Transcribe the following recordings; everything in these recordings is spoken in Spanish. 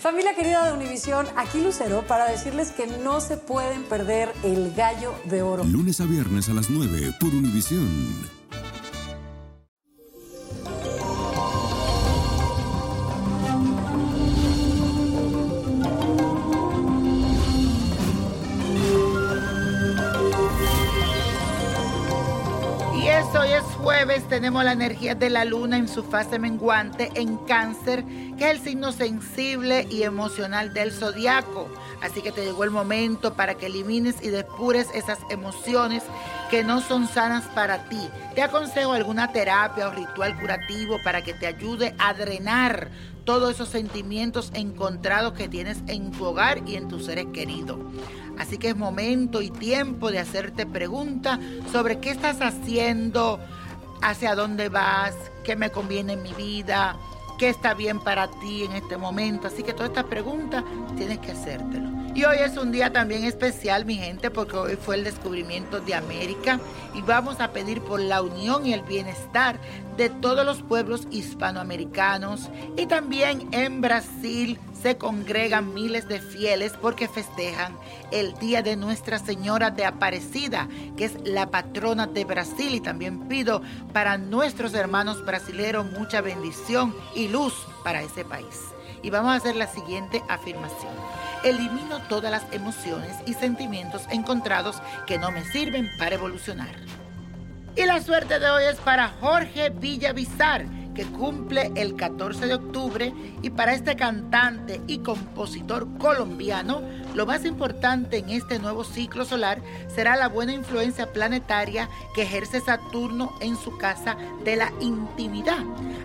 Familia querida de Univisión, aquí Lucero para decirles que no se pueden perder el gallo de oro. Lunes a viernes a las 9 por Univisión. Y eso hoy es jueves, tenemos la energía de la luna en su fase menguante en cáncer, que es el signo sensible y emocional del zodiaco. Así que te llegó el momento para que elimines y depures esas emociones que no son sanas para ti. Te aconsejo alguna terapia o ritual curativo para que te ayude a drenar todos esos sentimientos encontrados que tienes en tu hogar y en tus seres queridos. Así que es momento y tiempo de hacerte preguntas sobre qué estás haciendo, hacia dónde vas, qué me conviene en mi vida, qué está bien para ti en este momento. Así que todas estas preguntas tienes que hacértelo. Y hoy es un día también especial, mi gente, porque hoy fue el descubrimiento de América y vamos a pedir por la unión y el bienestar de todos los pueblos hispanoamericanos. Y también en Brasil se congregan miles de fieles porque festejan el Día de Nuestra Señora de Aparecida, que es la patrona de Brasil. Y también pido para nuestros hermanos brasileros mucha bendición y luz para ese país. Y vamos a hacer la siguiente afirmación. Elimino todas las emociones y sentimientos encontrados que no me sirven para evolucionar. Y la suerte de hoy es para Jorge Villavizar, que cumple el 14 de octubre. Y para este cantante y compositor colombiano, lo más importante en este nuevo ciclo solar será la buena influencia planetaria que ejerce Saturno en su casa de la intimidad.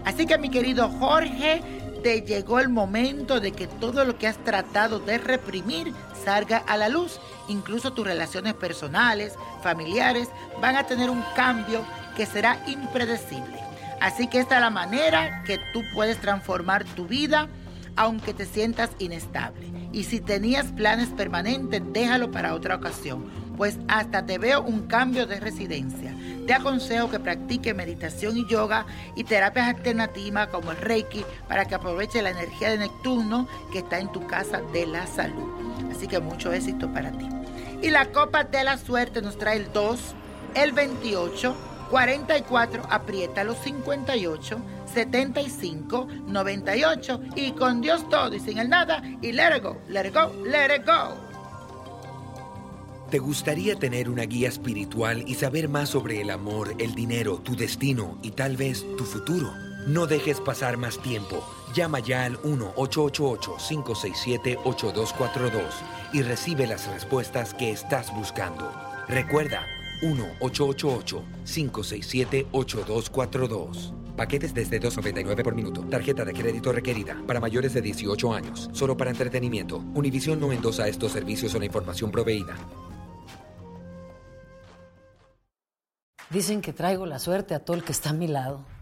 Así que mi querido Jorge, te llegó el momento de que todo lo que has tratado de reprimir salga a la luz. Incluso tus relaciones personales, familiares, van a tener un cambio que será impredecible. Así que esta es la manera que tú puedes transformar tu vida aunque te sientas inestable. Y si tenías planes permanentes, déjalo para otra ocasión, pues hasta te veo un cambio de residencia. Te aconsejo que practique meditación y yoga y terapias alternativas como el Reiki para que aproveche la energía de Neptuno que está en tu casa de la salud. Así que mucho éxito para ti. Y la copa de la suerte nos trae el 2, el 28, 44, aprieta los 58, 75, 98 y con Dios todo y sin el nada y let it go, let it go, let it go. ¿Te gustaría tener una guía espiritual y saber más sobre el amor, el dinero, tu destino y tal vez tu futuro? No dejes pasar más tiempo. Llama ya al 1-888-567-8242 y recibe las respuestas que estás buscando. Recuerda, 1-888-567-8242. Paquetes desde 2.99 por minuto. Tarjeta de crédito requerida para mayores de 18 años. Solo para entretenimiento. Univision no endosa estos servicios o la información proveída. Dicen que traigo la suerte a todo el que está a mi lado.